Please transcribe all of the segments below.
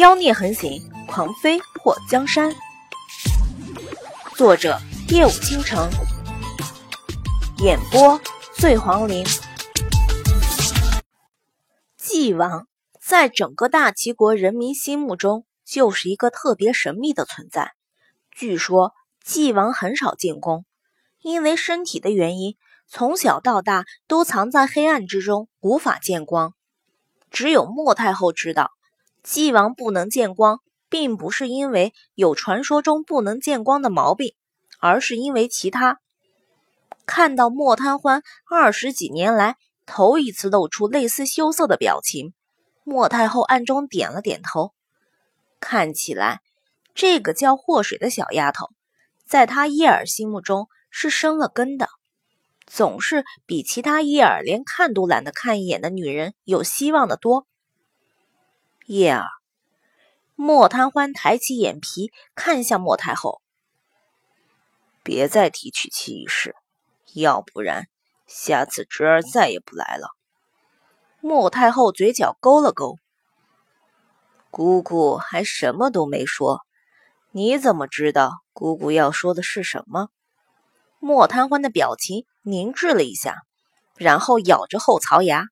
妖孽横行，狂飞破江山。作者：夜舞倾城，演播：醉黄林。纪王在整个大齐国人民心目中就是一个特别神秘的存在。据说纪王很少进宫，因为身体的原因，从小到大都藏在黑暗之中，无法见光。只有莫太后知道。纪王不能见光，并不是因为有传说中不能见光的毛病，而是因为其他。看到莫贪欢二十几年来头一次露出类似羞涩的表情，莫太后暗中点了点头。看起来，这个叫祸水的小丫头，在她叶儿心目中是生了根的，总是比其他叶儿连看都懒得看一眼的女人有希望的多。叶儿，莫贪欢抬起眼皮看向莫太后，别再提娶妻一事，要不然下次侄儿再也不来了。莫太后嘴角勾了勾，姑姑还什么都没说，你怎么知道姑姑要说的是什么？莫贪欢的表情凝滞了一下，然后咬着后槽牙，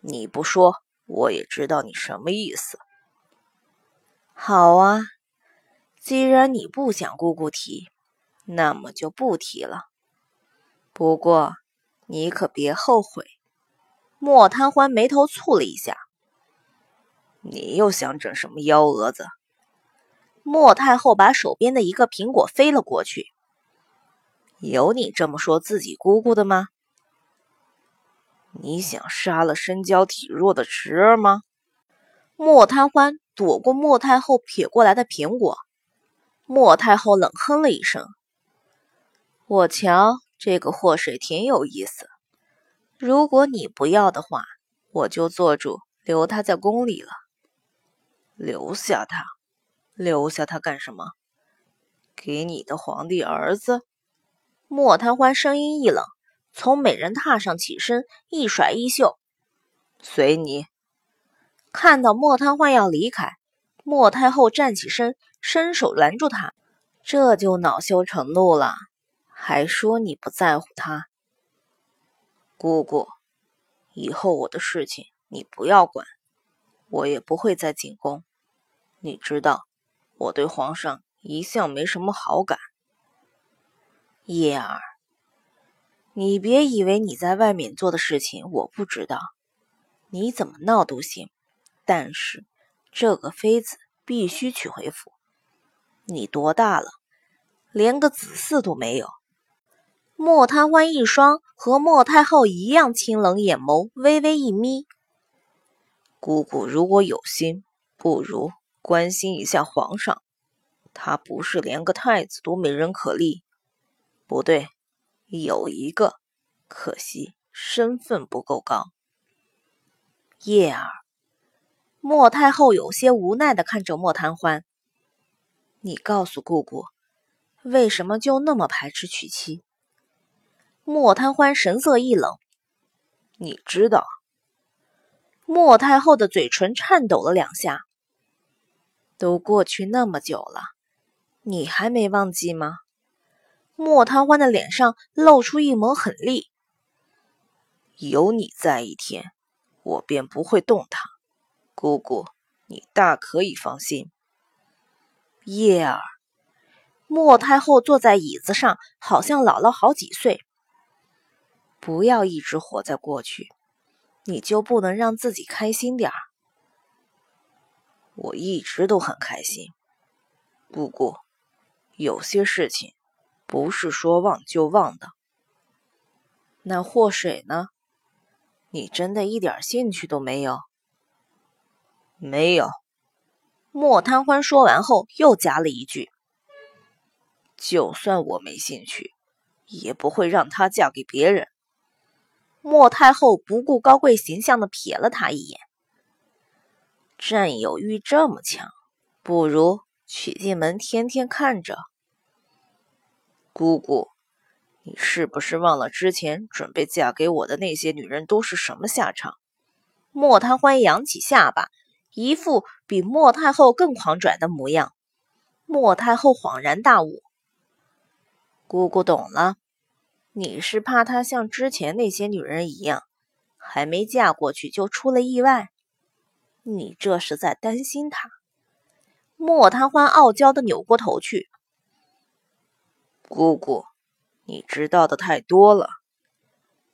你不说。我也知道你什么意思。好啊，既然你不想姑姑提，那么就不提了。不过你可别后悔。莫贪欢眉头蹙了一下，你又想整什么幺蛾子？莫太后把手边的一个苹果飞了过去。有你这么说自己姑姑的吗？你想杀了身娇体弱的侄儿吗？莫贪欢躲过莫太后撇过来的苹果。莫太后冷哼了一声：“我瞧这个祸水挺有意思。如果你不要的话，我就做主留他在宫里了。留下他？留下他干什么？给你的皇帝儿子？”莫贪欢声音一冷。从美人榻上起身，一甩衣袖，随你。看到莫贪欢要离开，莫太后站起身，伸手拦住他，这就恼羞成怒了，还说你不在乎他。姑姑，以后我的事情你不要管，我也不会再进宫。你知道，我对皇上一向没什么好感。叶儿。你别以为你在外面做的事情我不知道，你怎么闹都行，但是这个妃子必须娶回府。你多大了？连个子嗣都没有。莫贪欢一双和莫太后一样清冷眼眸微微一眯。姑姑如果有心，不如关心一下皇上。他不是连个太子都没人可立？不对。有一个，可惜身份不够高。叶儿，莫太后有些无奈的看着莫贪欢：“你告诉姑姑，为什么就那么排斥娶妻？”莫贪欢神色一冷：“你知道？”莫太后的嘴唇颤抖了两下。都过去那么久了，你还没忘记吗？莫贪欢的脸上露出一抹狠厉。有你在一天，我便不会动他。姑姑，你大可以放心。叶儿，莫太后坐在椅子上，好像老了好几岁。不要一直活在过去，你就不能让自己开心点儿？我一直都很开心。不过，有些事情。不是说忘就忘的。那祸水呢？你真的一点兴趣都没有？没有。莫贪欢说完后又加了一句：“就算我没兴趣，也不会让她嫁给别人。”莫太后不顾高贵形象的瞥了他一眼：“占有欲这么强，不如娶进门天天看着。”姑姑，你是不是忘了之前准备嫁给我的那些女人都是什么下场？莫贪欢扬起下巴，一副比莫太后更狂拽的模样。莫太后恍然大悟：“姑姑懂了，你是怕她像之前那些女人一样，还没嫁过去就出了意外。你这是在担心她。”莫贪欢傲娇的扭过头去：“姑姑，你知道的太多了。”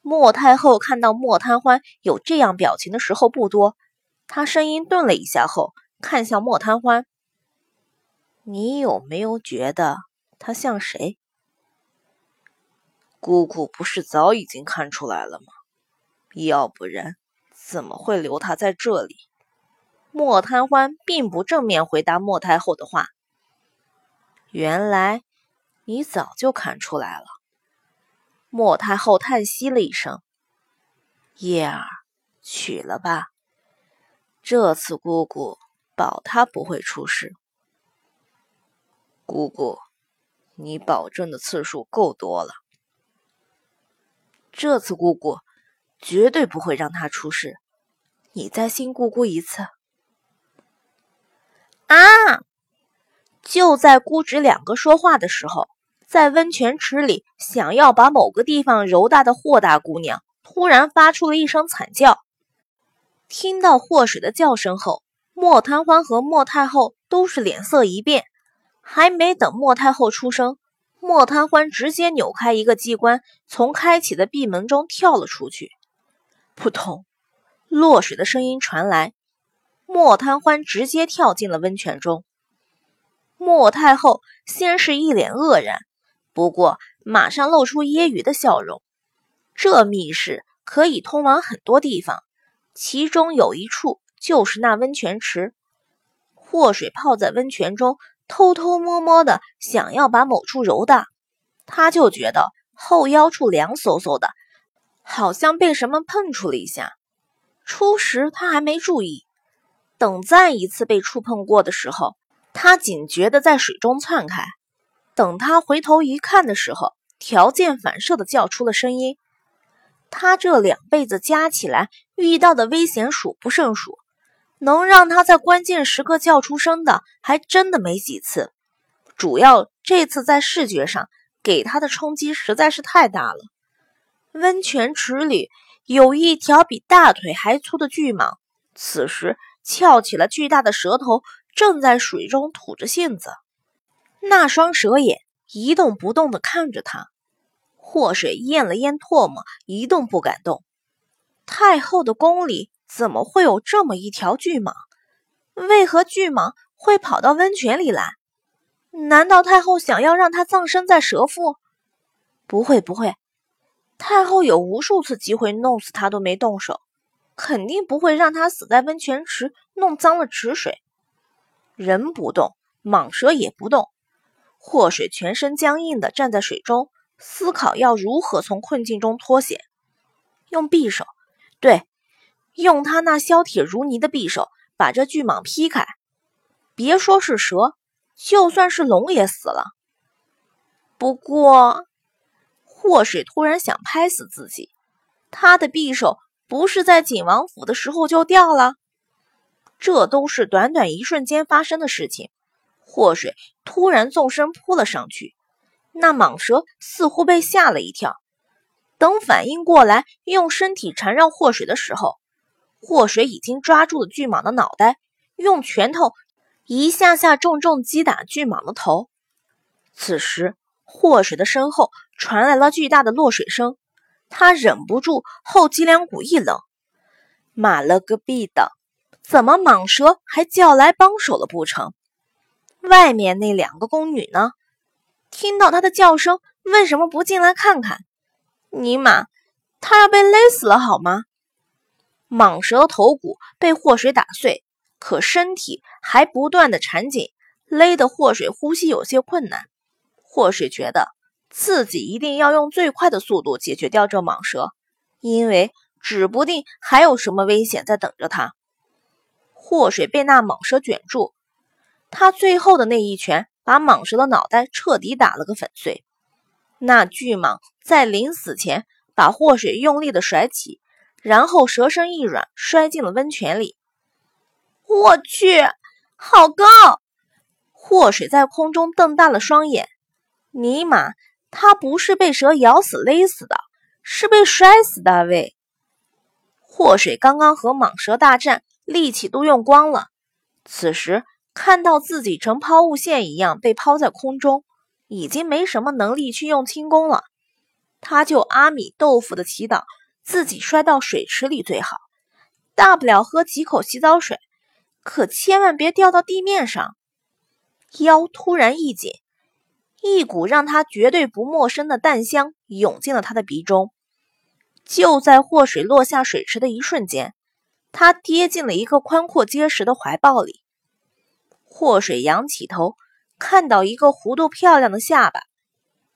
莫太后看到莫贪欢有这样表情的时候不多，她声音顿了一下后，看向莫贪欢：“你有没有觉得他像谁？”姑姑不是早已经看出来了吗？要不然怎么会留他在这里？莫贪欢并不正面回答莫太后的话。原来你早就看出来了。莫太后叹息了一声：“叶儿，娶了吧。这次姑姑保他不会出事。姑姑，你保证的次数够多了。这次姑姑绝对不会让他出事。你再信姑姑一次。”啊！就在姑侄两个说话的时候，在温泉池里想要把某个地方揉大的霍大姑娘突然发出了一声惨叫。听到霍水的叫声后，莫贪欢和莫太后都是脸色一变。还没等莫太后出声，莫贪欢直接扭开一个机关，从开启的闭门中跳了出去。扑通，落水的声音传来。莫贪欢直接跳进了温泉中。莫太后先是一脸愕然，不过马上露出揶揄的笑容。这密室可以通往很多地方，其中有一处就是那温泉池。祸水泡在温泉中，偷偷摸摸的想要把某处揉大，他就觉得后腰处凉飕飕的，好像被什么碰触了一下。初时他还没注意。等再一次被触碰过的时候，他警觉的在水中窜开。等他回头一看的时候，条件反射的叫出了声音。他这两辈子加起来遇到的危险数不胜数，能让他在关键时刻叫出声的还真的没几次。主要这次在视觉上给他的冲击实在是太大了。温泉池里有一条比大腿还粗的巨蟒，此时。翘起了巨大的舌头，正在水中吐着信子。那双蛇眼一动不动地看着他。祸水咽了咽唾沫，一动不敢动。太后的宫里怎么会有这么一条巨蟒？为何巨蟒会跑到温泉里来？难道太后想要让他葬身在蛇腹？不会，不会。太后有无数次机会弄死他，都没动手。肯定不会让他死在温泉池，弄脏了池水。人不动，蟒蛇也不动。祸水全身僵硬的站在水中，思考要如何从困境中脱险。用匕首，对，用他那削铁如泥的匕首把这巨蟒劈开。别说是蛇，就算是龙也死了。不过，祸水突然想拍死自己，他的匕首。不是在景王府的时候就掉了，这都是短短一瞬间发生的事情。祸水突然纵身扑了上去，那蟒蛇似乎被吓了一跳。等反应过来，用身体缠绕祸水的时候，祸水已经抓住了巨蟒的脑袋，用拳头一下下重重击打巨蟒的头。此时，祸水的身后传来了巨大的落水声。他忍不住后脊梁骨一冷，妈了个逼的，怎么蟒蛇还叫来帮手了不成？外面那两个宫女呢？听到她的叫声，为什么不进来看看？尼玛，她要被勒死了好吗？蟒蛇头骨被祸水打碎，可身体还不断的缠紧，勒得祸水呼吸有些困难。祸水觉得。自己一定要用最快的速度解决掉这蟒蛇，因为指不定还有什么危险在等着他。祸水被那蟒蛇卷住，他最后的那一拳把蟒蛇的脑袋彻底打了个粉碎。那巨蟒在临死前把祸水用力的甩起，然后蛇身一软，摔进了温泉里。我去，好高！祸水在空中瞪大了双眼。尼玛，他不是被蛇咬死勒死的，是被摔死的喂！祸水刚刚和蟒蛇大战，力气都用光了，此时看到自己成抛物线一样被抛在空中，已经没什么能力去用轻功了。他就阿米豆腐的祈祷自己摔到水池里最好，大不了喝几口洗澡水，可千万别掉到地面上。腰突然一紧。一股让他绝对不陌生的淡香涌进了他的鼻中。就在祸水落下水池的一瞬间，他跌进了一个宽阔结实的怀抱里。祸水仰起头，看到一个弧度漂亮的下巴，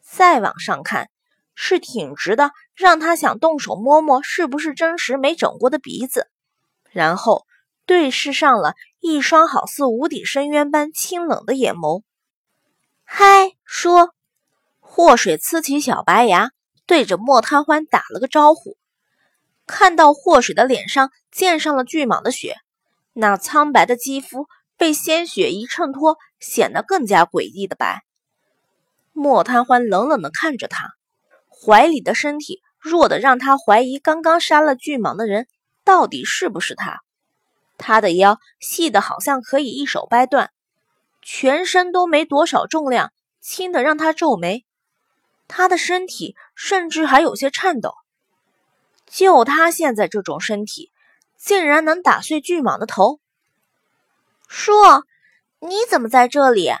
再往上看，是挺直的，让他想动手摸摸是不是真实没整过的鼻子。然后对视上了一双好似无底深渊般清冷的眼眸。嗨，说，祸水呲起小白牙，对着莫贪欢打了个招呼。看到祸水的脸上溅上了巨蟒的血，那苍白的肌肤被鲜血一衬托，显得更加诡异的白。莫贪欢冷冷地看着他，怀里的身体弱得让他怀疑刚刚杀了巨蟒的人到底是不是他。他的腰细得好像可以一手掰断。全身都没多少重量，轻的让他皱眉。他的身体甚至还有些颤抖。就他现在这种身体，竟然能打碎巨蟒的头！叔，你怎么在这里？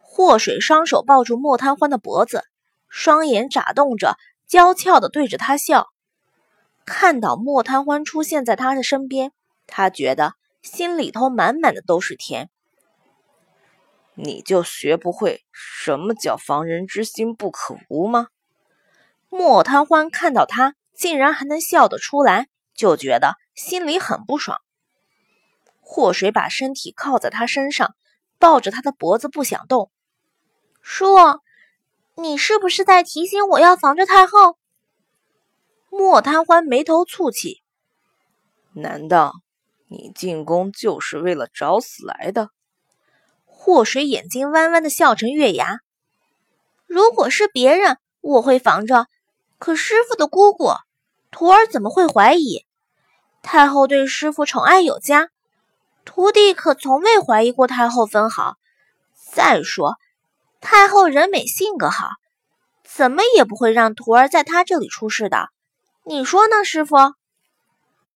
祸水双手抱住莫贪欢的脖子，双眼眨动着，娇俏的对着他笑。看到莫贪欢出现在他的身边，他觉得心里头满满的都是甜。你就学不会什么叫防人之心不可无吗？莫贪欢看到他竟然还能笑得出来，就觉得心里很不爽。祸水把身体靠在他身上，抱着他的脖子不想动。叔，你是不是在提醒我要防着太后？莫贪欢眉头蹙起，难道你进宫就是为了找死来的？祸水眼睛弯弯的笑成月牙。如果是别人，我会防着；可师傅的姑姑，徒儿怎么会怀疑？太后对师傅宠爱有加，徒弟可从未怀疑过太后分毫。再说，太后人美性格好，怎么也不会让徒儿在她这里出事的。你说呢，师傅？